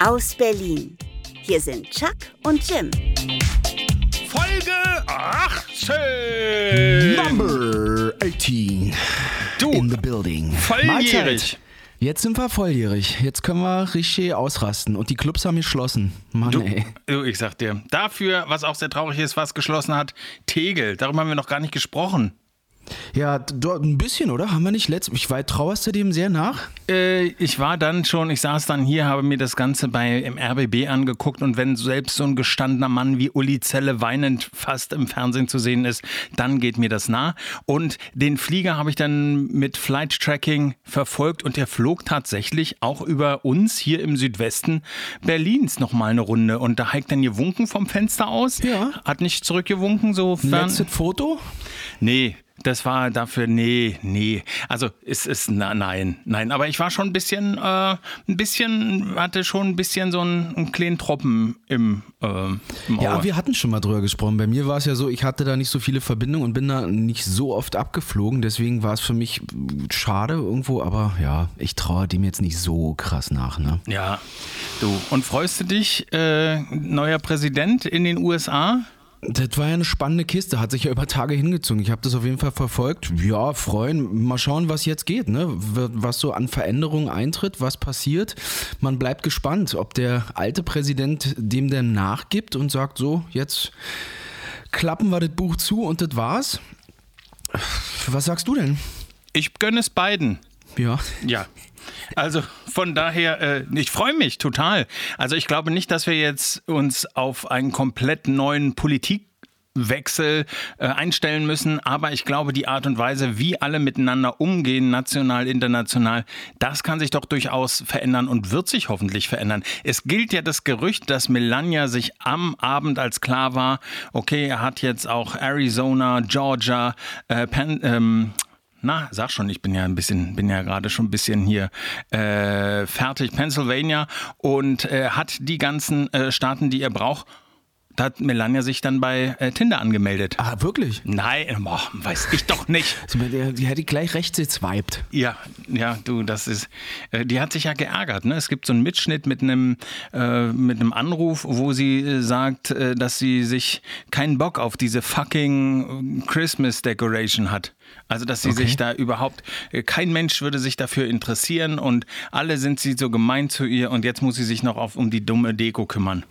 aus Berlin. Hier sind Chuck und Jim. Folge 18. Number 18. Du, In the building. volljährig. Jetzt sind wir volljährig. Jetzt können wir richtig ausrasten. Und die Clubs haben geschlossen. Mann, Du, ey. du, ich sag dir, dafür, was auch sehr traurig ist, was geschlossen hat, Tegel. Darüber haben wir noch gar nicht gesprochen. Ja, dort ein bisschen, oder? Haben wir nicht letztes. Ich war, trauerst du dem sehr nach? Äh, ich war dann schon, ich saß dann hier, habe mir das Ganze bei im RBB angeguckt und wenn selbst so ein gestandener Mann wie Uli Zelle weinend fast im Fernsehen zu sehen ist, dann geht mir das nah. Und den Flieger habe ich dann mit Flight Tracking verfolgt und der flog tatsächlich auch über uns hier im Südwesten Berlins nochmal eine Runde. Und da hat dann gewunken vom Fenster aus. Ja. Hat nicht zurückgewunken, sofern. Letztes Foto? Nee, das war dafür, nee, nee. Also es ist, na, nein, nein. Aber ich war schon ein bisschen, äh, ein bisschen, hatte schon ein bisschen so einen, einen kleinen Tropfen im, äh, im. Ja, wir hatten schon mal drüber gesprochen. Bei mir war es ja so, ich hatte da nicht so viele Verbindungen und bin da nicht so oft abgeflogen. Deswegen war es für mich schade irgendwo. Aber ja, ich traue dem jetzt nicht so krass nach. Ne? ja, du. Und freust du dich, äh, neuer Präsident in den USA? Das war ja eine spannende Kiste, hat sich ja über Tage hingezogen. Ich habe das auf jeden Fall verfolgt. Ja, freuen. Mal schauen, was jetzt geht, ne? Was so an Veränderungen eintritt, was passiert. Man bleibt gespannt, ob der alte Präsident dem denn nachgibt und sagt, so, jetzt klappen wir das Buch zu und das war's. Was sagst du denn? Ich gönne es beiden. Ja. Ja. Also von daher, äh, ich freue mich total. Also ich glaube nicht, dass wir jetzt uns auf einen komplett neuen Politikwechsel äh, einstellen müssen, aber ich glaube, die Art und Weise, wie alle miteinander umgehen, national, international, das kann sich doch durchaus verändern und wird sich hoffentlich verändern. Es gilt ja das Gerücht, dass Melania sich am Abend, als klar war, okay, er hat jetzt auch Arizona, Georgia, äh, Penn, ähm, na, sag schon, ich bin ja ein bisschen, bin ja gerade schon ein bisschen hier äh, fertig. Pennsylvania und äh, hat die ganzen äh, Staaten, die er braucht. Da hat Melania sich dann bei äh, Tinder angemeldet. Ah, wirklich? Nein, boah, weiß ich doch nicht. Die, die hätte gleich rechts geswiped. Ja, ja, du, das ist, äh, die hat sich ja geärgert. Ne? Es gibt so einen Mitschnitt mit einem, äh, mit einem Anruf, wo sie äh, sagt, äh, dass sie sich keinen Bock auf diese fucking Christmas Decoration hat. Also, dass sie Okay. sich da überhaupt, äh, kein Mensch würde sich dafür interessieren und alle sind sie so gemein zu ihr und jetzt muss sie sich noch auf, um die dumme Deko kümmern.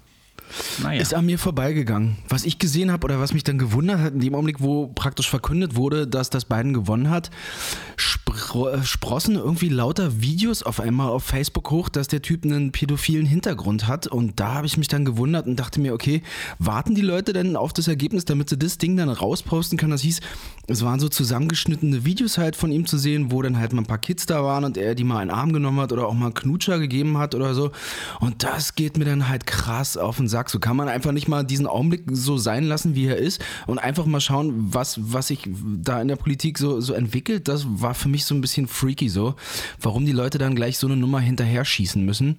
Naja. Ist an mir vorbeigegangen. Was ich gesehen habe oder was mich dann gewundert hat, in dem Augenblick, wo praktisch verkündet wurde, dass das Biden gewonnen hat, spro äh, sprossen irgendwie lauter Videos auf einmal auf Facebook hoch, dass der Typ einen pädophilen Hintergrund hat. Und da habe ich mich dann gewundert und dachte mir, okay, warten die Leute denn auf das Ergebnis, damit sie das Ding dann rausposten können? Das hieß, es waren so zusammengeschnittene Videos halt von ihm zu sehen, wo dann halt mal ein paar Kids da waren und er die mal einen Arm genommen hat oder auch mal einen Knutscher gegeben hat oder so. Und das geht mir dann halt krass auf den Sack. So kann man einfach nicht mal diesen Augenblick so sein lassen, wie er ist und einfach mal schauen, was, was sich da in der Politik so, so entwickelt. Das war für mich so ein bisschen freaky so. Warum die Leute dann gleich so eine Nummer hinterher schießen müssen.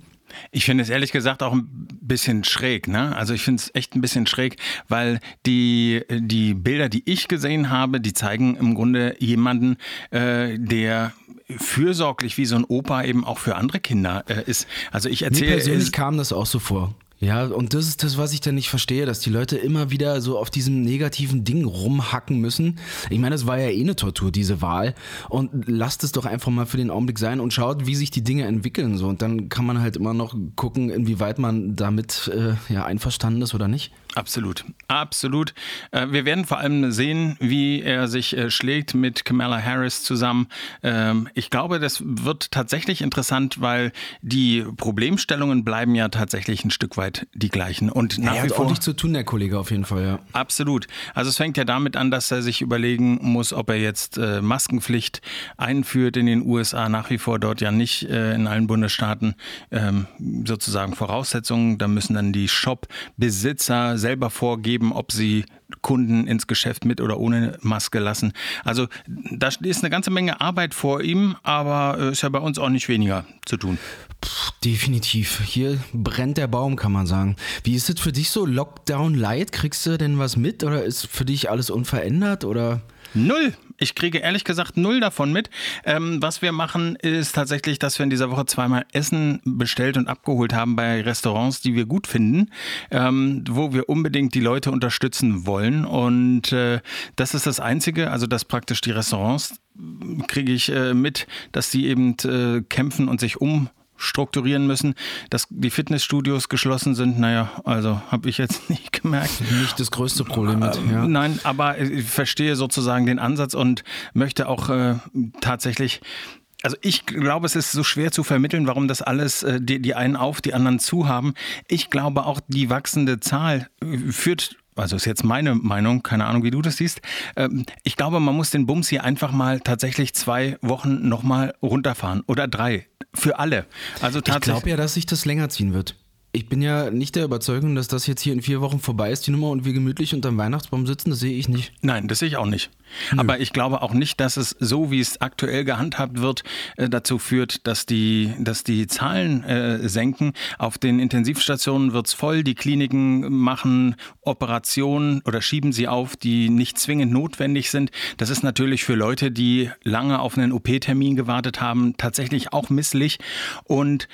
Ich finde es ehrlich gesagt auch ein bisschen schräg, ne? Also ich finde es echt ein bisschen schräg, weil die, die Bilder, die ich gesehen habe, die zeigen im Grunde jemanden, äh, der fürsorglich wie so ein Opa eben auch für andere Kinder äh, ist. Also ich Mir erzähle persönlich kam das auch so vor. Ja, und das ist das, was ich dann nicht verstehe, dass die Leute immer wieder so auf diesem negativen Ding rumhacken müssen. Ich meine, das war ja eh eine Tortur, diese Wahl. Und lasst es doch einfach mal für den Augenblick sein und schaut, wie sich die Dinge entwickeln. So. Und dann kann man halt immer noch gucken, inwieweit man damit äh, ja, einverstanden ist oder nicht. Absolut, absolut. Äh, Wir werden vor allem sehen, wie er sich äh, schlägt mit Kamala Harris zusammen. Ähm, Ich glaube, das wird tatsächlich interessant, weil die Problemstellungen bleiben ja tatsächlich ein Stück weit die gleichen. Und nach er wie hat vor ordentlich zu tun, der Kollege auf jeden Fall, ja. Absolut. Also es fängt ja damit an, dass er sich überlegen muss, ob er jetzt äh, Maskenpflicht einführt in den USA, nach wie vor dort ja nicht in allen Bundesstaaten ähm, sozusagen Voraussetzungen. Da müssen dann die Shop-Besitzer selber vorgeben, ob sie Kunden ins Geschäft mit oder ohne Maske lassen. Also da ist eine ganze Menge Arbeit vor ihm, aber äh, ist ja bei uns auch nicht weniger zu tun. Definitiv. Hier brennt der Baum, kann man sagen. Wie ist es für dich so? Lockdown Light? Kriegst du denn was mit oder ist für dich alles unverändert oder? Null. Ich kriege ehrlich gesagt null davon mit. Ähm, was wir machen, ist tatsächlich, dass wir in dieser Woche zweimal Essen bestellt und abgeholt haben bei Restaurants, die wir gut finden, ähm, wo wir unbedingt die Leute unterstützen wollen. Und äh, das ist das Einzige, also dass praktisch die Restaurants kriege ich äh, mit, dass die eben äh, kämpfen und sich um strukturieren müssen, dass die Fitnessstudios geschlossen sind. Naja, also habe ich jetzt nicht gemerkt. Nicht das größte Problem mit. Ja. Nein, aber ich verstehe sozusagen den Ansatz und möchte auch äh, tatsächlich also ich glaube, es ist so schwer zu vermitteln, warum das alles äh, die, die einen auf, die anderen zu haben. Ich glaube auch, die wachsende Zahl äh, führt also ist jetzt meine Meinung, keine Ahnung, wie du das siehst. Ähm, ich glaube, man muss den Bums hier einfach mal tatsächlich zwei Wochen nochmal runterfahren oder drei. Für alle. Also tatsächlich. Ich glaube ja, dass sich das länger ziehen wird. Ich bin ja nicht der Überzeugung, dass das jetzt hier in vier Wochen vorbei ist, die Nummer, und wir gemütlich unterm Weihnachtsbaum sitzen. Das sehe ich nicht. Nein, das sehe ich auch nicht. Nö. Aber ich glaube auch nicht, dass es so, wie es aktuell gehandhabt wird, äh, dazu führt, dass die, dass die Zahlen äh, senken. Auf den Intensivstationen wird es voll. Die Kliniken machen Operationen oder schieben sie auf, die nicht zwingend notwendig sind. Das ist natürlich für Leute, die lange auf einen OP-Termin gewartet haben, tatsächlich auch misslich. Und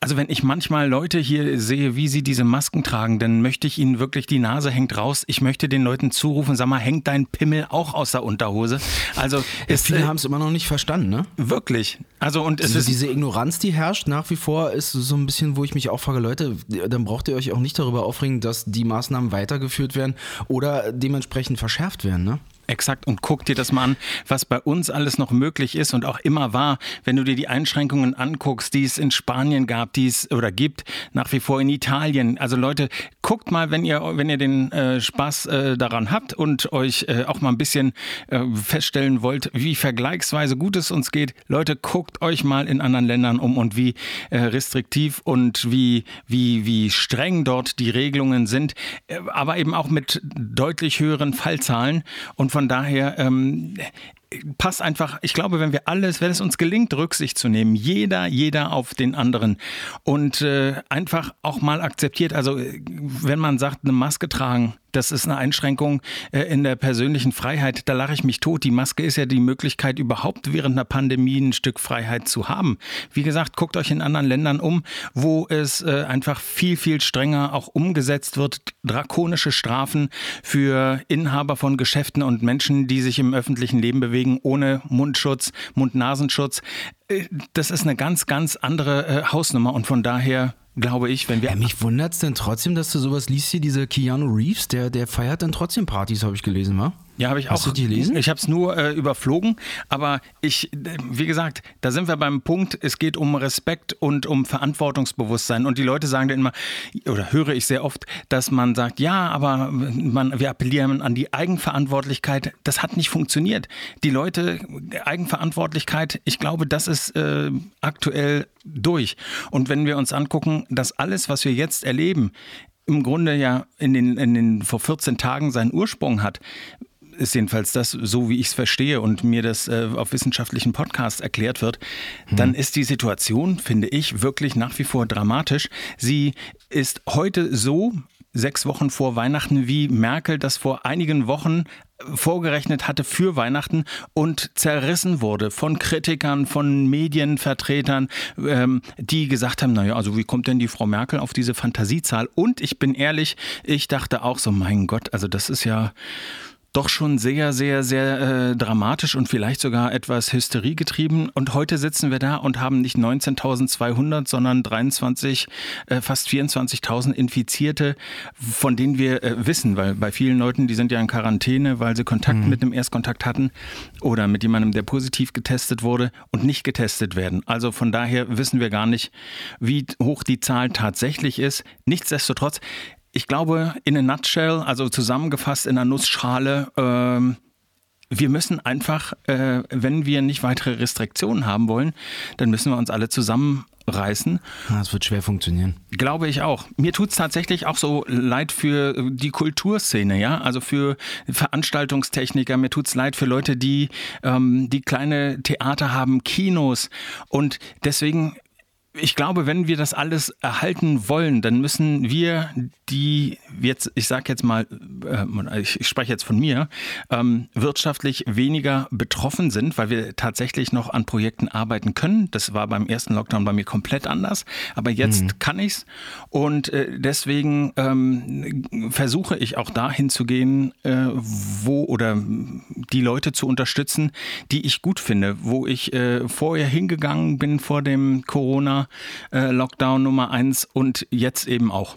also wenn ich manchmal Leute hier sehe, wie sie diese Masken tragen, dann möchte ich ihnen wirklich, die Nase hängt raus. Ich möchte den Leuten zurufen, sag mal, hängt dein Pimmel auch aus der Unterhose? Also ja, viele äh, haben es immer noch nicht verstanden, ne? Wirklich. Also und es also ist diese Ignoranz, die herrscht nach wie vor, ist so ein bisschen, wo ich mich auch frage, Leute, dann braucht ihr euch auch nicht darüber aufregen, dass die Maßnahmen weitergeführt werden oder dementsprechend verschärft werden, ne? Exakt. Und guck dir das mal an, was bei uns alles noch möglich ist und auch immer war. Wenn du dir die Einschränkungen anguckst, die es in Spanien gab, die es oder gibt, nach wie vor in Italien. Also Leute, guckt mal, wenn ihr, wenn ihr den äh, Spaß äh, daran habt und euch äh, auch mal ein bisschen äh, feststellen wollt, wie vergleichsweise gut es uns geht. Leute, guckt euch mal in anderen Ländern um und wie äh, restriktiv und wie, wie, wie streng dort die Regelungen sind. Äh, aber eben auch mit deutlich höheren Fallzahlen und von daher ähm, passt einfach, ich glaube, wenn wir alles, wenn es uns gelingt, Rücksicht zu nehmen, jeder, jeder auf den anderen und äh, einfach auch mal akzeptiert, also wenn man sagt, eine Maske tragen, das ist eine Einschränkung äh, in der persönlichen Freiheit. Da lache ich mich tot. Die Maske ist ja die Möglichkeit, überhaupt während einer Pandemie ein Stück Freiheit zu haben. Wie gesagt, guckt euch in anderen Ländern um, wo es äh, einfach viel, viel strenger auch umgesetzt wird. Drakonische Strafen für Inhaber von Geschäften und Menschen, die sich im öffentlichen Leben bewegen, ohne Mundschutz, Mund-Nasenschutz. Äh, das ist eine ganz, ganz andere Hausnummer und von daher glaube ich, wenn wir. Ja, mich wundert es denn trotzdem, dass du sowas liest hier, diese Keanu Reeves, der, der feiert dann trotzdem Partys, habe ich gelesen, wa? Ja, habe ich Hast auch. Du die gelesen? Ich habe es nur äh, überflogen, aber ich, wie gesagt, da sind wir beim Punkt, es geht um Respekt und um Verantwortungsbewusstsein. Und die Leute sagen dann immer, oder höre ich sehr oft, dass man sagt, ja, aber man, wir appellieren an die Eigenverantwortlichkeit. Das hat nicht funktioniert. Die Leute, Eigenverantwortlichkeit, ich glaube, das ist äh, aktuell durch. Und wenn wir uns angucken, dass alles, was wir jetzt erleben, im Grunde ja in den, in den vor 14 Tagen seinen Ursprung hat, ist jedenfalls das, so wie ich es verstehe und mir das äh, auf wissenschaftlichen Podcasts erklärt wird, hm. dann ist die Situation, finde ich, wirklich nach wie vor dramatisch. Sie ist heute so, sechs Wochen vor Weihnachten, wie Merkel das vor einigen Wochen vorgerechnet hatte für Weihnachten und zerrissen wurde von Kritikern, von Medienvertretern, ähm, die gesagt haben, naja, also wie kommt denn die Frau Merkel auf diese Fantasiezahl? Und ich bin ehrlich, ich dachte auch so, mein Gott, also das ist ja doch schon sehr, sehr, sehr äh, dramatisch und vielleicht sogar etwas Hysterie getrieben. Und heute sitzen wir da und haben nicht 19.200, sondern 23, äh, fast 24.000 Infizierte, von denen wir äh, wissen, weil bei vielen Leuten, die sind ja in Quarantäne, weil sie Kontakt mhm. mit einem Erstkontakt hatten oder mit jemandem, der positiv getestet wurde und nicht getestet werden. Also von daher wissen wir gar nicht, wie hoch die Zahl tatsächlich ist. Nichtsdestotrotz, ich glaube, in a nutshell, also zusammengefasst in einer Nussschale, ähm, wir müssen einfach, äh, wenn wir nicht weitere Restriktionen haben wollen, dann müssen wir uns alle zusammenreißen. Das wird schwer funktionieren. Glaube ich auch. Mir tut es tatsächlich auch so leid für die Kulturszene, ja, also für Veranstaltungstechniker. Mir tut es leid für Leute, die, ähm, die kleine Theater haben, Kinos. Und deswegen ich glaube, wenn wir das alles erhalten wollen, dann müssen wir die jetzt, ich sage jetzt mal, äh, ich, spreche jetzt von mir, ähm, wirtschaftlich weniger betroffen sind, weil wir tatsächlich noch an Projekten arbeiten können. Das war beim ersten Lockdown bei mir komplett anders, aber jetzt mhm. kann ich's und äh, deswegen ähm, versuche ich auch dahin zu gehen, äh, wo oder die Leute zu unterstützen, die ich gut finde, wo ich äh, vorher hingegangen bin vor dem Äh, Nummer eins und jetzt eben auch.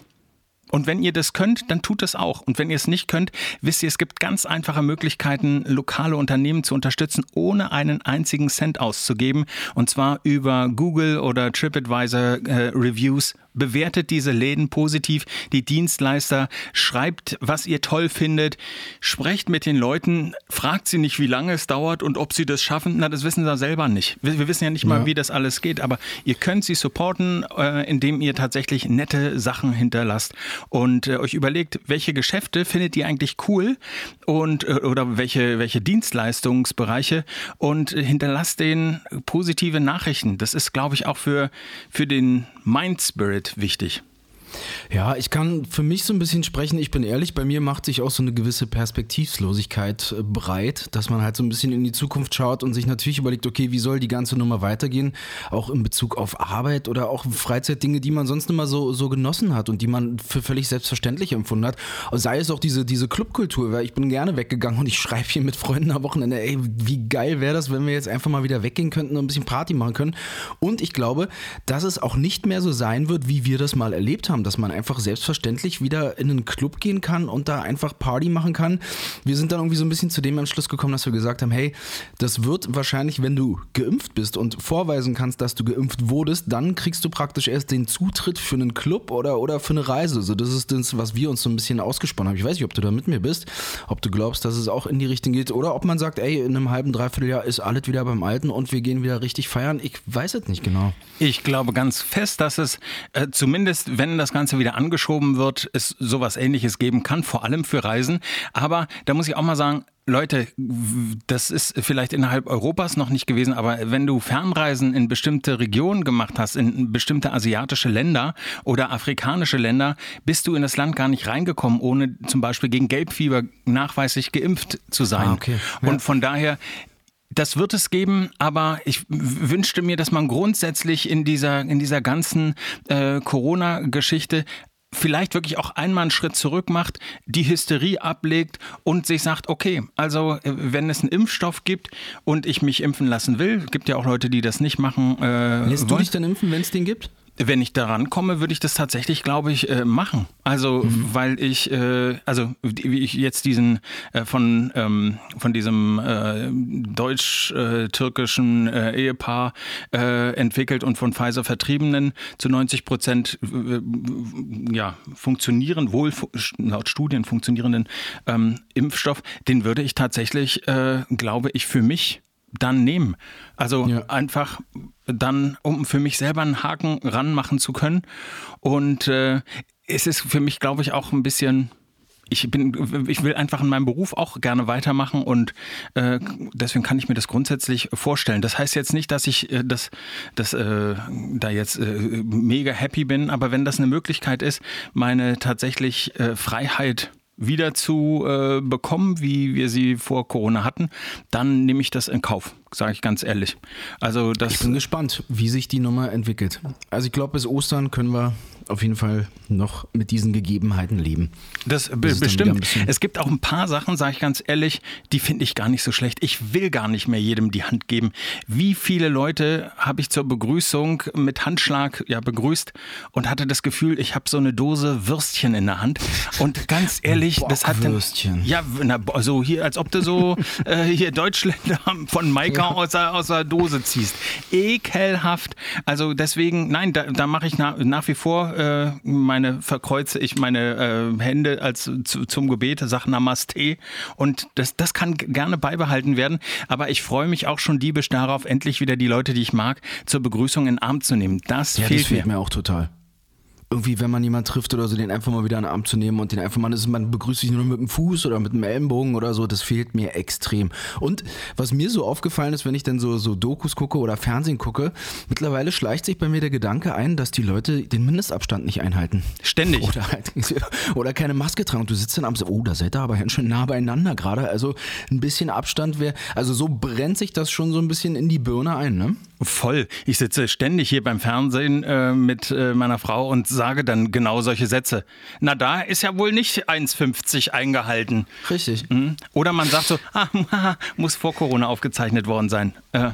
Und wenn ihr das könnt, dann tut es auch. Und wenn ihr es nicht könnt, wisst ihr, es gibt ganz einfache Möglichkeiten, lokale Unternehmen zu unterstützen, ohne einen einzigen Cent auszugeben. Und zwar über Google oder TripAdvisor äh, Reviews bewertet diese Läden positiv, die Dienstleister, schreibt, was ihr toll findet, sprecht mit den Leuten, fragt sie nicht, wie lange es dauert und ob sie das schaffen. Na, das wissen sie selber nicht. Wir, wir wissen ja nicht mal, ja. wie das alles geht, aber ihr könnt sie supporten, äh, indem ihr tatsächlich nette Sachen hinterlasst und äh, euch überlegt, welche Geschäfte findet ihr eigentlich cool und äh, oder welche, welche Dienstleistungsbereiche und hinterlasst denen positive Nachrichten. Das ist, glaube ich, auch für, für den Mind Spirit wichtig. Ja, ich kann für mich so ein bisschen sprechen. Ich bin ehrlich, bei mir macht sich auch so eine gewisse Perspektivlosigkeit äh, breit, dass man halt so ein bisschen in die Zukunft schaut und sich natürlich überlegt, okay, wie soll die ganze Nummer weitergehen? Auch in Bezug auf Arbeit oder auch Freizeitdinge, die man sonst immer so, so genossen hat und die man für völlig selbstverständlich empfunden hat. Sei es auch diese, diese Clubkultur, weil ich bin gerne weggegangen und ich schreibe hier mit Freunden am Wochenende, ey, wie geil wäre das, wenn wir jetzt einfach mal wieder weggehen könnten und ein bisschen Party machen können. Und ich glaube, dass es auch nicht mehr so sein wird, wie wir das mal erlebt haben dass man einfach selbstverständlich wieder in einen Club gehen kann und da einfach Party machen kann. Wir sind dann irgendwie so ein bisschen zu dem Entschluss gekommen, dass wir gesagt haben, hey, das wird wahrscheinlich, wenn du geimpft bist und vorweisen kannst, dass du geimpft wurdest, dann kriegst du praktisch erst den Zutritt für einen Club oder, oder für eine Reise. So, das ist das, was wir uns so ein bisschen ausgesponnen haben. Ich weiß nicht, ob du da mit mir bist, ob du glaubst, dass es auch in die Richtung geht oder ob man sagt, ey, in einem halben, dreiviertel Jahr ist alles wieder beim Alten und wir gehen wieder richtig feiern. Ich weiß es nicht genau. Ich glaube ganz fest, dass es äh, zumindest, wenn das Ganze wieder angeschoben wird, es sowas ähnliches geben kann, vor allem für Reisen. Aber da muss ich auch mal sagen, Leute, das ist vielleicht innerhalb Europas noch nicht gewesen, aber wenn du Fernreisen in bestimmte Regionen gemacht hast, in bestimmte asiatische Länder oder afrikanische Länder, bist du in das Land gar nicht reingekommen, ohne zum Beispiel gegen Gelbfieber nachweislich geimpft zu sein. Ah, okay. ja. Und von daher, das wird es geben, aber ich wünschte mir, dass man grundsätzlich in dieser, in dieser ganzen äh, Corona-Geschichte vielleicht wirklich auch einmal einen Schritt zurück macht, die Hysterie ablegt und sich sagt, okay, also äh, wenn es einen Impfstoff gibt und ich mich impfen lassen will, gibt ja auch Leute, die das nicht machen. Äh, Lässt wollen. du dich dann impfen, wenn es den gibt? Wenn ich daran komme, würde ich das tatsächlich, glaube ich, äh, machen. Also, mhm. weil ich, äh, also wie ich jetzt diesen äh, von, ähm, von diesem äh, deutsch-türkischen äh, Ehepaar äh, entwickelt und von Pfizer vertriebenen zu 90 Prozent ja, funktionieren, wohl laut Studien funktionierenden ähm, Impfstoff, den würde ich tatsächlich, glaube ich, für mich dann nehmen. Also ja. einfach dann, um für mich selber einen Haken ranmachen zu können. Und äh, es ist für mich, glaube ich, auch ein bisschen ich bin, ich will einfach in meinem Beruf auch gerne weitermachen und äh, deswegen kann ich mir das grundsätzlich vorstellen. Das heißt jetzt nicht, dass ich äh, das, das, äh, da jetzt äh, mega happy bin, aber wenn das eine Möglichkeit ist, meine tatsächlich äh, Freiheit wieder zu äh, bekommen, wie wir sie vor Corona hatten, dann nehme ich das in Kauf, sage ich ganz ehrlich. Also das ich bin gespannt, wie sich die Nummer entwickelt. Also ich glaube, bis Ostern können wir auf jeden Fall noch mit diesen Gegebenheiten leben. Das be bestimmt. Es gibt auch ein paar Sachen, sage ich ganz ehrlich, die finde ich gar nicht so schlecht. Ich will gar nicht mehr jedem die Hand geben. Wie viele Leute habe ich zur Begrüßung mit Handschlag ja begrüßt und hatte das Gefühl, ich habe so eine Dose Würstchen in der Hand. Und ganz ehrlich, das hat dann, ja, na, so hier, als ob du so äh, hier Deutschländer von Maika ja. aus, der, aus der Dose ziehst. Ekelhaft. Also deswegen, nein, da, da mache ich nach, nach wie vor äh, meine verkreuze ich meine äh, Hände als zu, zum Gebet, sage Namaste und das, das kann gerne beibehalten werden, aber ich freue mich auch schon diebisch darauf, endlich wieder die Leute, die ich mag, zur Begrüßung in den Arm zu nehmen. Das ja, fehlt das fehlt mir. mir auch total. Irgendwie, wenn man jemanden trifft oder so, den einfach mal wieder in den Arm zu nehmen und den einfach mal, ist, man begrüßt sich nur mit dem Fuß oder mit dem Ellenbogen oder so, das fehlt mir extrem. Und was mir so aufgefallen ist, wenn ich dann so, so Dokus gucke oder Fernsehen gucke, mittlerweile schleicht sich bei mir der Gedanke ein, dass die Leute den Mindestabstand nicht einhalten. Ständig. Oder halt, oder keine Maske tragen. Und du sitzt dann abends, oh, da seid ihr aber ganz schön nah beieinander gerade. Also ein bisschen Abstand wäre, also so brennt sich das schon so ein bisschen in die Birne ein, ne? Voll. Ich sitze ständig hier beim Fernsehen äh, mit äh, meiner Frau und sage dann genau solche Sätze. Na, da ist ja wohl nicht 1,50 eingehalten. Richtig. Mhm. Oder man sagt so, ah, muss vor Corona aufgezeichnet worden sein. Äh,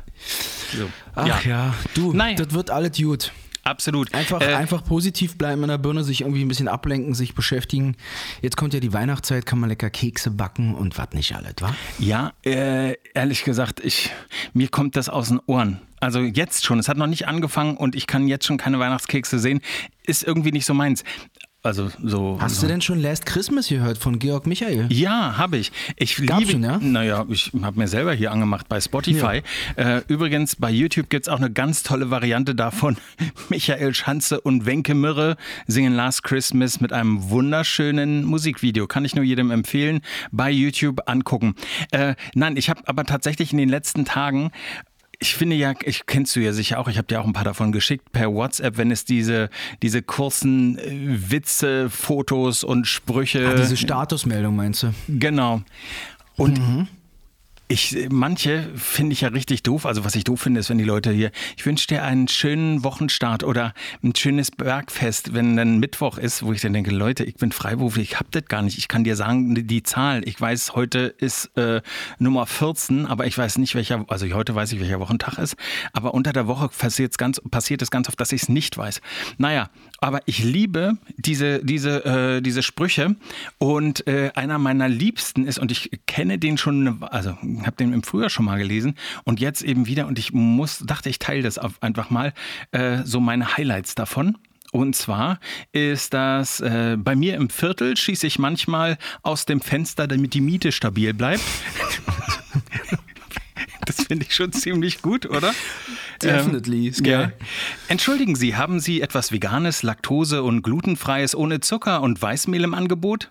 so. Ach ja, ja. du, Nein. das wird alles gut. Absolut. Einfach, Äh, einfach positiv bleiben in der Birne, sich irgendwie ein bisschen ablenken, sich beschäftigen. Jetzt kommt ja die Weihnachtszeit, kann man lecker Kekse backen und was nicht alles, wa? Ja, äh, ehrlich gesagt, ich, mir kommt das aus den Ohren. Also jetzt schon. Es hat noch nicht angefangen und ich kann jetzt schon keine Weihnachtskekse sehen. Ist irgendwie nicht so meins. Also so. Hast du denn schon Last Christmas gehört von Georg Michael? Ja, habe ich. Ich Gab's liebe, schon, ja? Naja, ich habe mir selber hier angemacht bei Spotify. Äh, übrigens, bei YouTube gibt es auch eine ganz tolle Variante davon. Michael Schanze und Wenke Mürre singen Last Christmas mit einem wunderschönen Musikvideo. Kann ich nur jedem empfehlen, bei YouTube angucken. Äh, nein, ich habe aber tatsächlich in den letzten Tagen ich finde ja, ich kennst du ja sicher auch, ich habe dir auch ein paar davon geschickt per WhatsApp, wenn es diese, diese kurzen äh, Witze, Fotos und Sprüche. Ah, diese Statusmeldung meinst du? Genau. Und ich, manche finde ich ja richtig doof. Also was ich doof finde, ist, wenn die Leute hier, ich wünsche dir einen schönen Wochenstart oder ein schönes Bergfest, wenn dann Mittwoch ist, wo ich dann denke, Leute, ich bin freiberuflich, ich hab das gar nicht. Ich kann dir sagen, die, Zahl, ich weiß, heute ist äh, Nummer 14, aber ich weiß nicht, welcher, also heute weiß ich, welcher Wochentag ist, aber unter der Woche ganz, passiert es ganz oft, dass ich es nicht weiß. Naja, aber ich liebe diese, diese, äh, diese Sprüche und äh, einer meiner Liebsten ist, und ich kenne den schon, also habe den im Frühjahr schon mal gelesen und jetzt eben wieder und ich muss, dachte, ich teile das einfach mal, äh, so meine Highlights davon. Und zwar ist das, äh, bei mir im Viertel schieße ich manchmal aus dem Fenster, damit die Miete stabil bleibt. Das finde ich schon ziemlich gut, oder? Definitely, Ähm, ja. Entschuldigen Sie, haben Sie etwas Veganes, Laktose- und Glutenfreies ohne Zucker und Weißmehl im Angebot?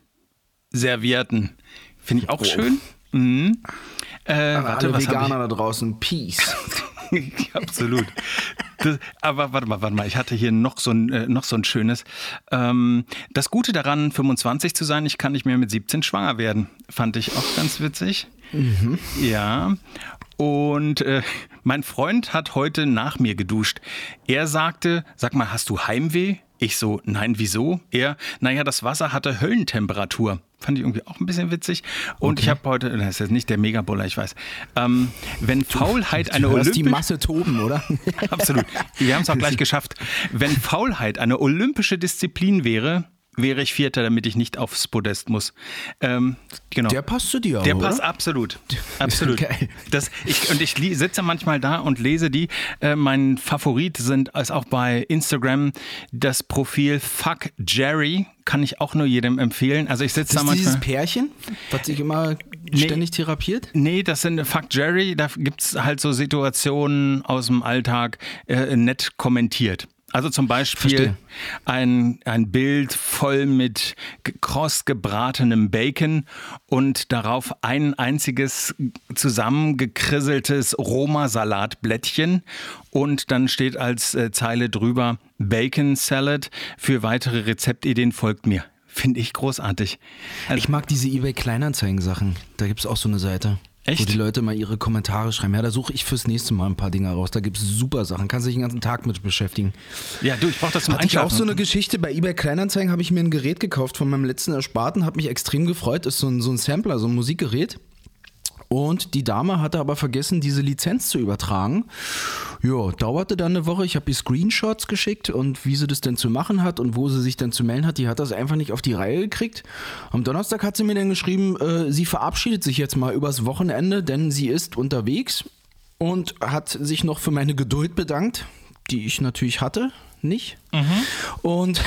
Servietten. Finde ich auch schön. Mhm. Äh, warte, Alle? Veganer da draußen, Peace. Absolut. Das, aber warte mal, warte mal, ich hatte hier noch so ein, äh, noch so ein schönes. Ähm, das Gute daran, 25 zu sein, ich kann nicht mehr mit 17 schwanger werden. Fand ich auch ganz witzig. Ja. Und äh, mein Freund hat heute nach mir geduscht. Er sagte, sag mal, hast du Heimweh? Ich so, nein, wieso? Er, naja, das Wasser hatte Höllentemperatur. Fand ich irgendwie auch ein bisschen witzig. Und ich habe heute, das ist jetzt nicht der Megabuller, ich weiß. Ähm, wenn Faulheit eine hörst die olympische... Masse toben, oder? Absolut. Wir haben es auch gleich geschafft. Wenn Faulheit eine olympische Disziplin wäre, wäre ich Vierter, damit ich nicht aufs Podest muss. Ähm, genau. Der passt zu dir, Der oder? passt absolut. Absolut. Geil. Das, ich, und ich sitze manchmal da und lese die. Äh, mein Favorit sind ist auch bei Instagram das Profil Fuck Jerry. Kann ich auch nur jedem empfehlen. Also ich sitze da Das ist dieses manchmal. Pärchen, was sich immer ständig therapiert? Nee, das sind Fuck Jerry, da gibt's halt so Situationen aus dem Alltag äh, nett kommentiert. Also zum Beispiel Verstehe. ein, ein Bild voll mit kross gebratenem Bacon und darauf ein einziges zusammengekrisseltes Roma-Salatblättchen und dann steht als äh, Zeile drüber Bacon Salad. Für weitere Rezeptideen folgt mir. Finde ich großartig. Also, Ich mag diese eBay Kleinanzeigen-Sachen. Da gibt es auch so eine Seite. Wo Echt? die Leute mal ihre Kommentare schreiben. Ja, da suche ich fürs nächste Mal ein paar Dinge raus. Da gibt es super Sachen. Kannst dich den ganzen Tag mit beschäftigen. ja, du, ich brauche das zum Hatte ich auch so eine Geschichte. Bei eBay Kleinanzeigen habe ich mir ein Gerät gekauft von meinem letzten Ersparten. Hat mich extrem gefreut. Ist so ein, so ein Sampler, so ein Musikgerät. Und die Dame hatte aber vergessen, diese Lizenz zu übertragen. Ja, dauerte dann eine Woche. Ich habe ihr Screenshots geschickt und wie sie das denn zu machen hat und wo sie sich dann zu melden hat. Die hat das einfach nicht auf die Reihe gekriegt. Am Donnerstag hat sie mir dann geschrieben, äh, sie verabschiedet sich jetzt mal übers Wochenende, denn sie ist unterwegs und hat sich noch für meine Geduld bedankt, die ich natürlich hatte, nicht. Und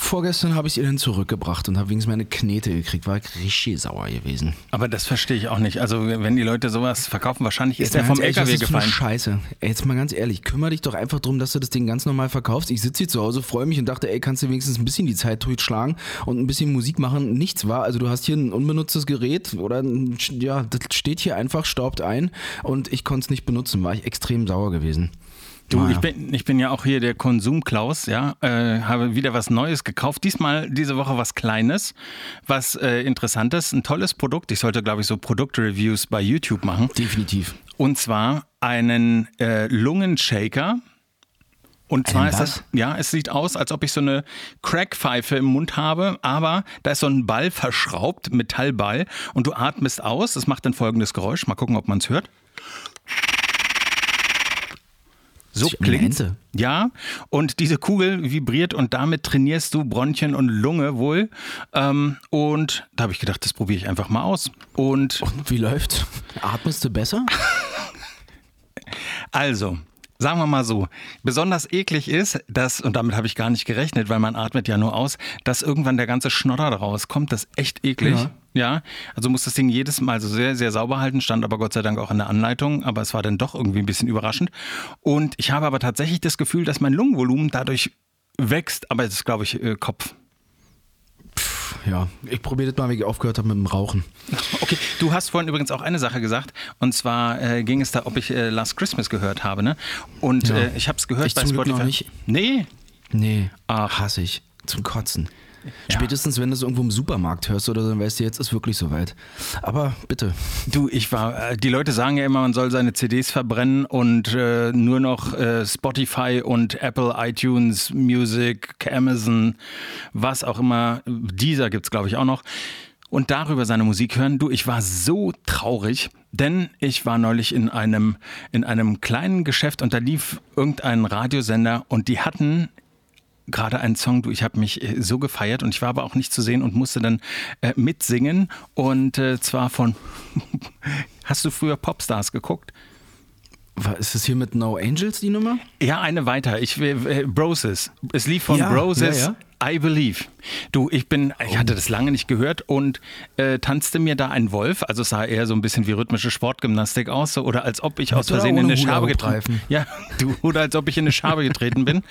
vorgestern habe ich sie dann zurückgebracht und habe wenigstens meine Knete gekriegt. War ich richtig sauer gewesen. Aber das verstehe ich auch nicht. Also wenn die Leute sowas verkaufen, wahrscheinlich ist der vom ehrlich, LKW was ist gefallen. Scheiße. Ey, jetzt mal ganz ehrlich, kümmere dich doch einfach darum, dass du das Ding ganz normal verkaufst. Ich sitze hier zu Hause, freue mich und dachte, ey, kannst du wenigstens ein bisschen die Zeit durchschlagen und ein bisschen Musik machen. Nichts war. Also du hast hier ein unbenutztes Gerät oder ein, ja, das steht hier einfach, staubt ein und ich konnte es nicht benutzen. War ich extrem sauer gewesen. Du, ich bin, ich bin ja auch hier der Konsumklaus, ja, äh, habe wieder was Neues gekauft. Diesmal diese Woche was Kleines, was äh, Interessantes, ein tolles Produkt. Ich sollte, glaube ich, so Produktreviews bei YouTube machen. Definitiv. Und zwar einen äh, Lungenshaker. Und zwar ist das, ja, es sieht aus, als ob ich so eine Crackpfeife im Mund habe, aber da ist so ein Ball verschraubt, Metallball, und du atmest aus. Das macht dann folgendes Geräusch. Mal gucken, ob man es hört. So um klingt. Ja, und diese Kugel vibriert und damit trainierst du Bronchien und Lunge wohl. Ähm, und da habe ich gedacht, das probiere ich einfach mal aus. Und Und wie läuft's? Atmest du besser? Also, sagen wir mal so, besonders eklig ist, dass, und damit habe ich gar nicht gerechnet, weil man atmet ja nur aus, dass irgendwann der ganze Schnodder daraus kommt. Das ist echt eklig. Ja. Ja. also muss das Ding jedes Mal so sehr, sehr sauber halten, stand aber Gott sei Dank auch in der Anleitung, aber es war dann doch irgendwie ein bisschen überraschend. Und ich habe aber tatsächlich das Gefühl, dass mein Lungenvolumen dadurch wächst, aber das ist, glaube ich, äh, Kopf. Ja, ich probiere das mal, wie ich aufgehört habe mit dem Rauchen. Okay, du hast vorhin übrigens auch eine Sache gesagt, und zwar äh, ging es da, ob ich äh, Last Christmas gehört habe, ne? Und Ja. äh, ich habe es gehört Ich bei zum Glück Spotify. noch nicht. Nee, Nee, Ach. hasse ich. Zum Kotzen. Spätestens, wenn du es irgendwo im Supermarkt hörst oder so, dann weißt du, jetzt ist wirklich soweit. Aber bitte. Du, ich war, äh, die Leute sagen ja immer, man soll seine CDs verbrennen und äh, nur noch äh, Spotify und Apple, iTunes, Music, Amazon, was auch immer, dieser gibt's glaube ich auch noch. Und darüber seine Musik hören. Du, ich war so traurig, denn ich war neulich in einem, in einem kleinen Geschäft und da lief irgendein Radiosender und die hatten gerade einen Song, du, ich habe mich äh, so gefeiert und ich war aber auch nicht zu sehen und musste dann äh, mitsingen und äh, zwar von, hast du früher Popstars geguckt? Ist das hier mit No Angels die Nummer? Ja, eine weiter. Ich will äh, Broses. Es lief von Ja, Broses. ja, I Believe. Du, ich bin, ich hatte das lange nicht gehört und äh, tanzte mir da ein Wolf. Also es sah eher so ein bisschen wie rhythmische Sportgymnastik aus, so, oder als ob ich aus Versehen in eine Schabe getreten? Ja, du, oder als ob ich in eine Schabe getreten bin.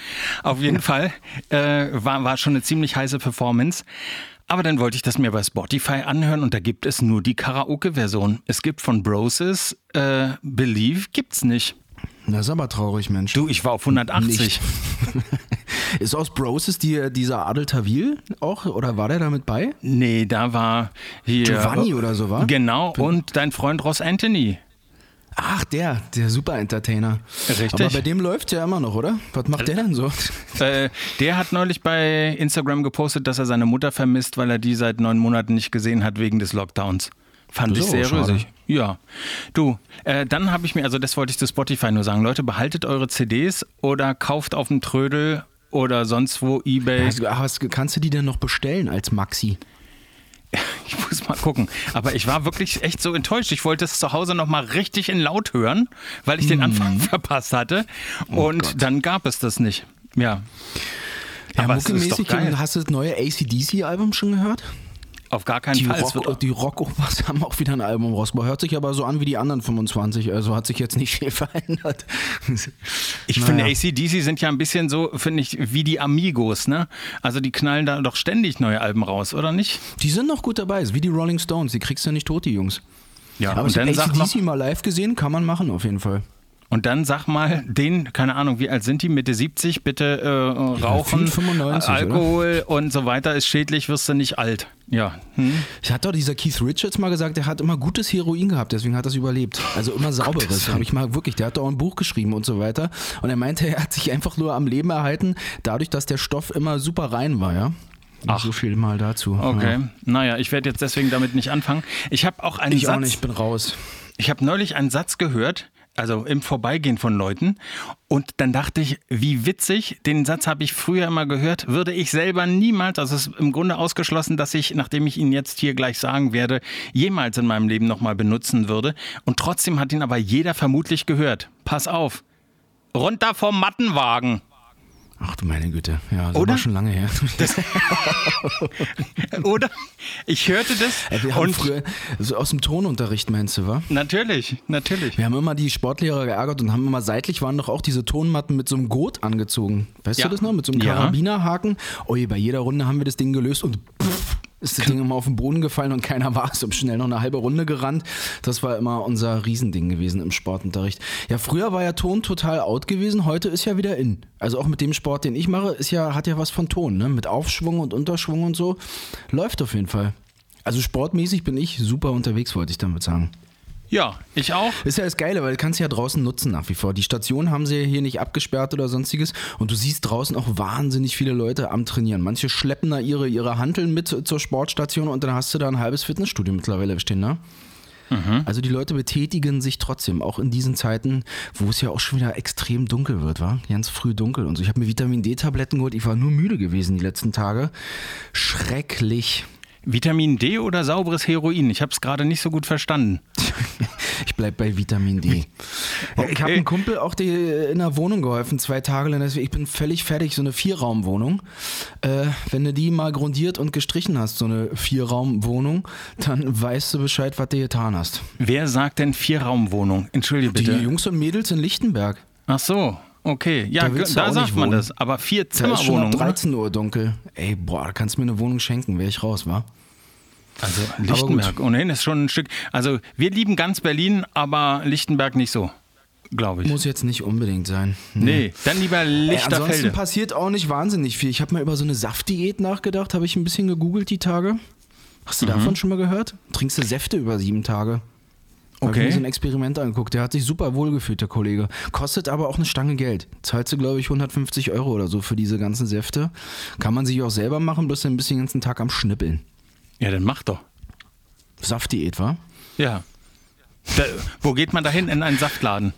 Auf jeden Fall äh, war, war schon eine ziemlich heiße Performance. Aber dann wollte ich das mir bei Spotify anhören und da gibt es nur die Karaoke-Version. Es gibt von Broses äh, Believe, gibt's nicht. Das ist aber traurig, Mensch. Du, ich war auf 180. Nicht. Ist aus Broses die, dieser Adel Tawil auch? Oder war der damit bei? Nee, da war hier. Giovanni oder so, wa? Genau, und dein Freund Ross Anthony. Ach, der, der Super-Entertainer. Richtig. Aber bei dem läuft ja immer noch, oder? Was macht der denn so? Äh, der hat neulich bei Instagram gepostet, dass er seine Mutter vermisst, weil er die seit neun Monaten nicht gesehen hat wegen des Lockdowns. Fand Das ich sehr rüsig. Ja. Du, äh, dann habe ich mir, also das wollte ich zu Spotify nur sagen, Leute, behaltet eure CDs oder kauft auf dem Trödel oder sonst wo Ebay. Also, kannst du die denn noch bestellen als Maxi? Ich muss mal gucken. Aber ich war wirklich echt so enttäuscht. Ich wollte es zu Hause nochmal richtig in laut hören, weil ich den Anfang verpasst hatte. Und dann gab es das nicht. Ja. Ja, Aber es ist doch muckemäßig, geil. hast du das neue ACDC-Album schon gehört? Auf gar keinen Die, Fall. Rock, die Rock-Opas haben auch wieder ein Album rausgebracht. Hört sich aber so an wie die anderen 25, also hat sich jetzt nicht viel verändert. Ich Naja. finde, ACDC sind ja ein bisschen so, finde ich, wie die Amigos, ne? Also die knallen da doch ständig neue Alben raus, oder nicht? Die sind noch gut dabei, ist wie die Rolling Stones, die kriegst du nicht tot, die Jungs. Ja, Aber und dann, sag noch, ACDC mal live gesehen, kann man machen auf jeden Fall. Und dann sag mal, den, keine Ahnung, wie alt sind die? Mitte 70, bitte äh, rauchen, 95, Alkohol und so weiter ist schädlich, wirst du nicht alt. Ja. Hm? Ich hat doch dieser Keith Richards mal gesagt, der hat immer gutes Heroin gehabt, deswegen hat er es überlebt. Also immer sauberes. Habe ich mal wirklich, der hat doch auch ein Buch geschrieben und so weiter. Und er meinte, er hat sich einfach nur am Leben erhalten, dadurch, dass der Stoff immer super rein war, ja. Ach. So viel mal dazu. Okay. Ja. Naja, ich werde jetzt deswegen damit nicht anfangen. Ich habe auch einen Ich Satz. auch nicht, bin raus. Ich habe neulich einen Satz gehört, also im Vorbeigehen von Leuten, und dann dachte ich, wie witzig, den Satz habe ich früher immer gehört, würde ich selber niemals, also es ist im Grunde ausgeschlossen, dass ich, nachdem ich ihn jetzt hier gleich sagen werde, jemals in meinem Leben nochmal benutzen würde. Und trotzdem hat ihn aber jeder vermutlich gehört. Pass auf. Runter vom Mattenwagen. Ach du meine Güte, ja, das Oder? war schon lange her. Oder? Ich hörte das wir haben früher, also aus dem Tonunterricht meinst du, wa? natürlich, natürlich. Wir haben immer die Sportlehrer geärgert und haben immer seitlich waren doch auch diese Tonmatten mit so einem Gurt angezogen. Weißt Ja. du das noch? Mit so einem Ja. Karabinerhaken. Oje, bei jeder Runde haben wir das Ding gelöst und pff, ist das Ding immer auf den Boden gefallen und keiner war. Hab schnell noch eine halbe Runde gerannt. Das war immer unser Riesending gewesen im Sportunterricht. Ja, früher war ja Ton total out gewesen, heute ist ja wieder in. Also auch mit dem Sport, den ich mache, ist ja, hat ja was von Ton, ne? Mit Aufschwung und Unterschwung und so. Läuft auf jeden Fall. Also sportmäßig bin ich super unterwegs, wollte ich damit sagen. Ja, ich auch. Ist ja das Geile, weil du kannst ja draußen nutzen nach wie vor. Die Station haben sie ja hier nicht abgesperrt oder sonstiges und du siehst draußen auch wahnsinnig viele Leute am Trainieren. Manche schleppen da ihre, ihre Hanteln mit zur Sportstation und dann hast du da ein halbes Fitnessstudio mittlerweile stehen, ne? Also die Leute betätigen sich trotzdem, auch in diesen Zeiten, wo es ja auch schon wieder extrem dunkel wird, war ganz früh dunkel und so. Ich habe mir Vitamin D-Tabletten geholt, ich war nur müde gewesen die letzten Tage. Schrecklich. Vitamin D oder sauberes Heroin? Ich habe es gerade nicht so gut verstanden. Ich bleib bei Vitamin D. Ja, Ich habe Okay. einem Kumpel auch die, in der Wohnung geholfen, zwei Tage lang. Deswegen, Ich bin völlig fertig, so eine Vierraumwohnung. Äh, wenn du die mal grundiert und gestrichen hast, so eine Vierraumwohnung, dann weißt du Bescheid, was du getan hast. Wer sagt denn Vierraumwohnung? Entschuldige bitte. Die Jungs und Mädels in Lichtenberg. Ach so, okay. Ja, Da da, sagt man wohnen. das. Aber vier Da ist schon ab Zimmerwohnung. oder? 13 Uhr dunkel. Ey, boah, da kannst du mir eine Wohnung schenken, wäre ich raus, wa? Also Lichtenberg, ohnehin ist schon ein Stück. Also wir lieben ganz Berlin, aber Lichtenberg nicht so, glaube ich. Muss jetzt nicht unbedingt sein. nee, dann lieber Ey, ansonsten Lichterfelde. passiert auch nicht wahnsinnig viel. Ich habe mal über so eine Saftdiät nachgedacht, habe ich ein bisschen gegoogelt die Tage. Hast du Mhm. davon schon mal gehört? Trinkst du Säfte über sieben Tage? Hab Okay. ich mir so ein Experiment angeguckt. Der hat sich super wohlgefühlt, der Kollege. Kostet aber auch eine Stange Geld. Zahlst du, glaube ich, 150 Euro oder so für diese ganzen Säfte. Kann man sich auch selber machen, bloß ein bisschen den ganzen Tag am Schnippeln. Ja, dann mach doch. Saftdiät, wa? Ja. Da, wo geht man da hin? In einen Saftladen?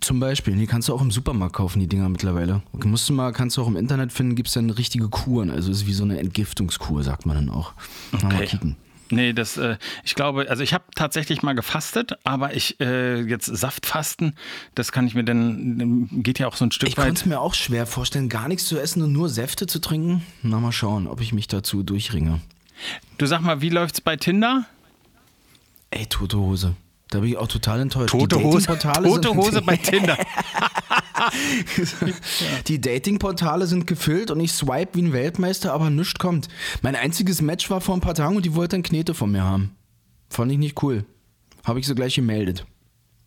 Zum Beispiel, die kannst du auch im Supermarkt kaufen, die Dinger mittlerweile. Musst du mal, kannst du auch im Internet finden, gibt es dann richtige Kuren. Also es ist wie so eine Entgiftungskur, sagt man dann auch. Mal Okay. kicken. Nee, das, äh, ich glaube, also ich habe tatsächlich mal gefastet, aber ich äh, jetzt Saftfasten, das kann ich mir dann, geht ja auch so ein Stück Ich weit. es mir auch schwer vorstellen, gar nichts zu essen und nur Säfte zu trinken. Na, mal schauen, ob ich mich dazu durchringe. Du sag mal, wie läuft's bei Tinder? Ey, tote Hose. Da bin ich auch total enttäuscht. Tote Hose, tote Hose bei Tinder. Die Datingportale sind gefüllt und ich swipe wie ein Weltmeister, aber nichts kommt. Mein einziges Match war vor ein paar Tagen und die wollte ein Knete von mir haben. Fand ich nicht cool. Habe ich so gleich gemeldet.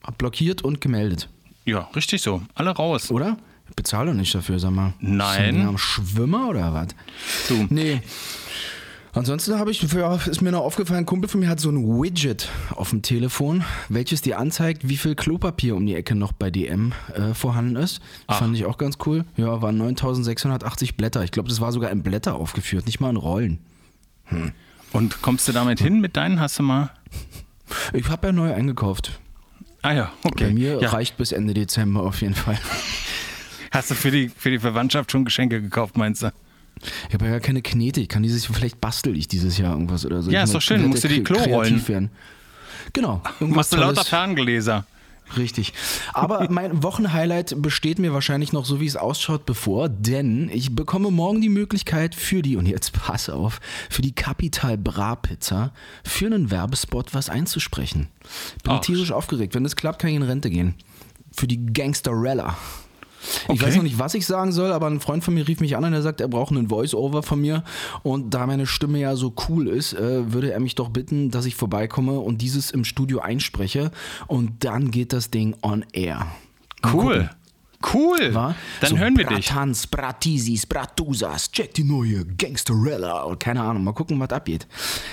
Hab blockiert und gemeldet. Ja, richtig so. Alle raus. Oder? Ich bezahle doch nicht dafür, sag mal. Nein. Ist ein Schwimmer oder was? Du. Nee. Ansonsten habe ich, ist mir noch aufgefallen, ein Kumpel von mir hat so ein Widget auf dem Telefon, welches dir anzeigt, wie viel Klopapier um die Ecke noch bei DM äh, vorhanden ist. Fand ich auch ganz cool. Ja, waren 9680 Blätter. Ich glaube, das war sogar in Blätter aufgeführt, nicht mal in Rollen. Und kommst du damit hin mit deinen? Hast du mal. Ich habe ja neu eingekauft. Ah ja, okay. Bei mir ja. reicht bis Ende Dezember auf jeden Fall. Hast du für die, für die Verwandtschaft schon Geschenke gekauft, meinst du? Ich habe ja gar keine Knete. Ich kann dieses, vielleicht bastel ich dieses Jahr irgendwas oder so. Ja, Ich ist doch schön. komplett Musst du die Klo rollen. Werden. Genau. Machst du lauter. Ferngläser? Richtig. Aber mein Wochenhighlight besteht mir wahrscheinlich noch so, wie es ausschaut, bevor, denn ich bekomme morgen die Möglichkeit für die, und jetzt pass auf, für die Capital Bra Pizza für einen Werbespot was einzusprechen. Bin Ach. tierisch aufgeregt. Wenn das klappt, kann ich in Rente gehen. Für die Gangsterella. Ich Okay. weiß noch nicht, was ich sagen soll, aber ein Freund von mir rief mich an und er sagt, er braucht einen Voice-Over von mir. Und da meine Stimme ja so cool ist, äh, würde er mich doch bitten, dass ich vorbeikomme und dieses im Studio einspreche. Und dann geht das Ding on air. Mal Cool. Cool. War? Dann so hören wir dich. Bratans, Bratisis, Bratusas, check die neue Gangsterella. Keine Ahnung, mal gucken, was abgeht.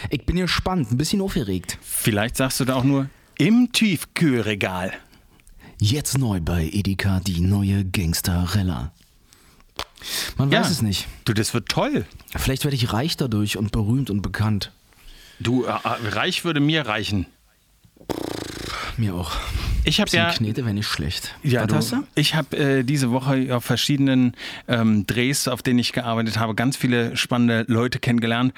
Ich bin gespannt, ein bisschen aufgeregt. Vielleicht sagst du da auch nur im Tiefkühlregal. Jetzt neu bei Edeka die neue Gangsterella. Man weiß es nicht. Du, das wird toll. Vielleicht werde ich reich dadurch und berühmt und bekannt. Du, äh, äh, reich würde mir reichen. Mir auch. Ich habe ja. Knete wäre nicht schlecht. Ja, was du? ich habe äh, diese Woche auf verschiedenen ähm, Drehs, auf denen ich gearbeitet habe, ganz viele spannende Leute kennengelernt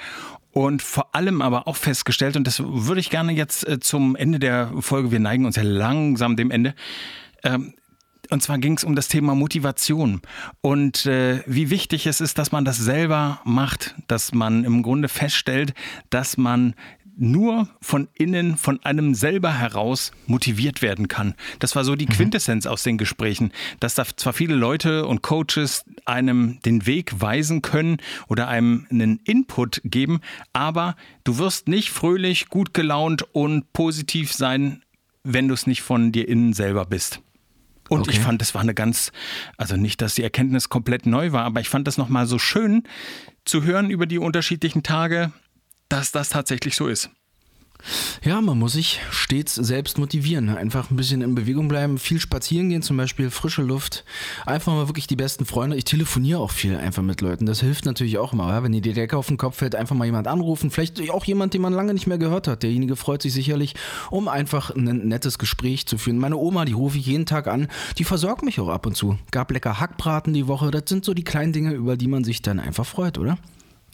und vor allem aber auch festgestellt, und das würde ich gerne jetzt äh, zum Ende der Folge, wir neigen uns ja langsam dem Ende, ähm, Und zwar ging es um das Thema Motivation und äh, wie wichtig es ist, dass man das selber macht, dass man im Grunde feststellt, dass man nur von innen, von einem selber heraus motiviert werden kann. Das war so die mhm. Quintessenz aus den Gesprächen, dass da zwar viele Leute und Coaches einem den Weg weisen können oder einem einen Input geben, aber du wirst nicht fröhlich, gut gelaunt und positiv sein, wenn du es nicht von dir innen selber bist. Und okay. ich fand, das war eine ganz, also nicht, dass die Erkenntnis komplett neu war, aber ich fand das nochmal so schön zu hören über die unterschiedlichen Tage, dass das tatsächlich so ist. Ja, man muss sich stets selbst motivieren. Einfach ein bisschen in Bewegung bleiben, viel spazieren gehen, zum Beispiel frische Luft. Einfach mal wirklich die besten Freunde. Ich telefoniere auch viel einfach mit Leuten. Das hilft natürlich auch immer. Wenn dir die Decke auf den Kopf fällt, einfach mal jemand anrufen. Vielleicht auch jemand, den man lange nicht mehr gehört hat. Derjenige freut sich sicherlich, um einfach ein nettes Gespräch zu führen. Meine Oma, die rufe ich jeden Tag an. Die versorgt mich auch ab und zu. Gab lecker Hackbraten die Woche. Das sind so die kleinen Dinge, über die man sich dann einfach freut, oder?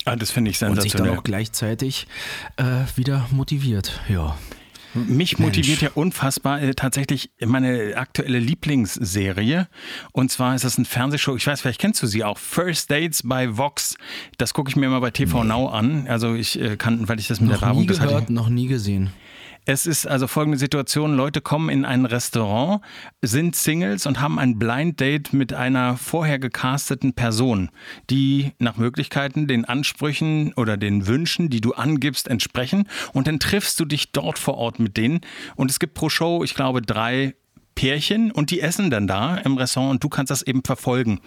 Ah, das finde ich sensationell. Und sich dann auch gleichzeitig äh, wieder motiviert, ja. Mich motiviert ja unfassbar äh, tatsächlich meine aktuelle Lieblingsserie. Und zwar ist das ein Fernsehshow, ich weiß, vielleicht kennst du sie auch, First Dates bei Vox. Das gucke ich mir immer bei TV nee. Now an. Also ich äh, kann, weil ich das mit noch der Werbung... Nie gehört, noch nie gesehen. Es ist also folgende Situation: Leute kommen in ein Restaurant, sind Singles und haben ein Blind Date mit einer vorher gecasteten Person, die nach Möglichkeiten den Ansprüchen oder den Wünschen, die du angibst, entsprechen. Und dann triffst du dich dort vor Ort mit denen. Und es gibt pro Show, ich glaube, drei Pärchen und die essen dann da im Restaurant und du kannst das eben verfolgen.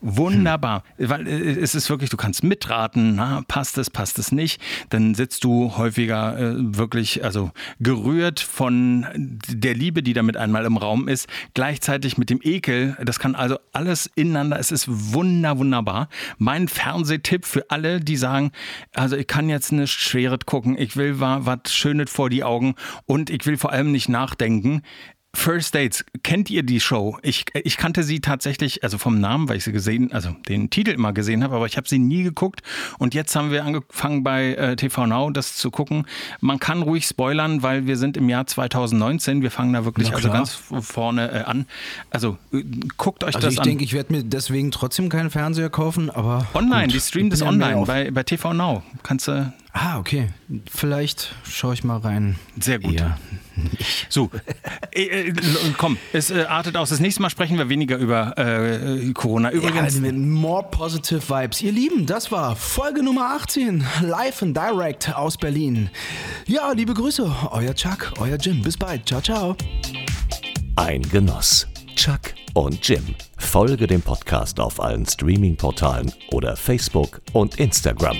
Wunderbar, hm. weil äh, es ist wirklich, du kannst mitraten, na, passt es, passt es nicht. Dann sitzt du häufiger äh, wirklich, also gerührt von der Liebe, die damit einmal im Raum ist, gleichzeitig mit dem Ekel. Das kann also alles ineinander. Es ist wunder, wunderbar. Mein Fernsehtipp für alle, die sagen, also ich kann jetzt eine Schwere gucken, ich will was Schönes vor die Augen und ich will vor allem nicht nachdenken. First Dates, kennt ihr die Show? Ich, ich kannte sie tatsächlich, also vom Namen, weil ich sie gesehen, also den Titel immer gesehen habe, aber ich habe sie nie geguckt. Und jetzt haben wir angefangen bei äh, TV Now das zu gucken. Man kann ruhig spoilern, weil wir sind im Jahr 2019. Wir fangen da wirklich also ganz vorne äh, an. Also äh, guckt euch also das ich an. Ich denke, ich werde mir deswegen trotzdem keinen Fernseher kaufen, aber. Online, gut, die streamen das online bei, bei TV Now. Kannst du Ah, okay. Vielleicht schaue ich mal rein. Sehr gut. Ja. So, äh, äh, komm, es äh, artet aus. Das nächste Mal sprechen wir weniger über äh, Corona. Übrigens. Ja, mit more positive Vibes. Ihr Lieben, das war Folge Nummer 18, live and direct aus Berlin. Ja, liebe Grüße, euer Chuck, euer Jim. Bis bald. Ciao, ciao. Ein Genoss. Chuck und Jim. Folge dem Podcast auf allen Streaming-Portalen oder Facebook und Instagram.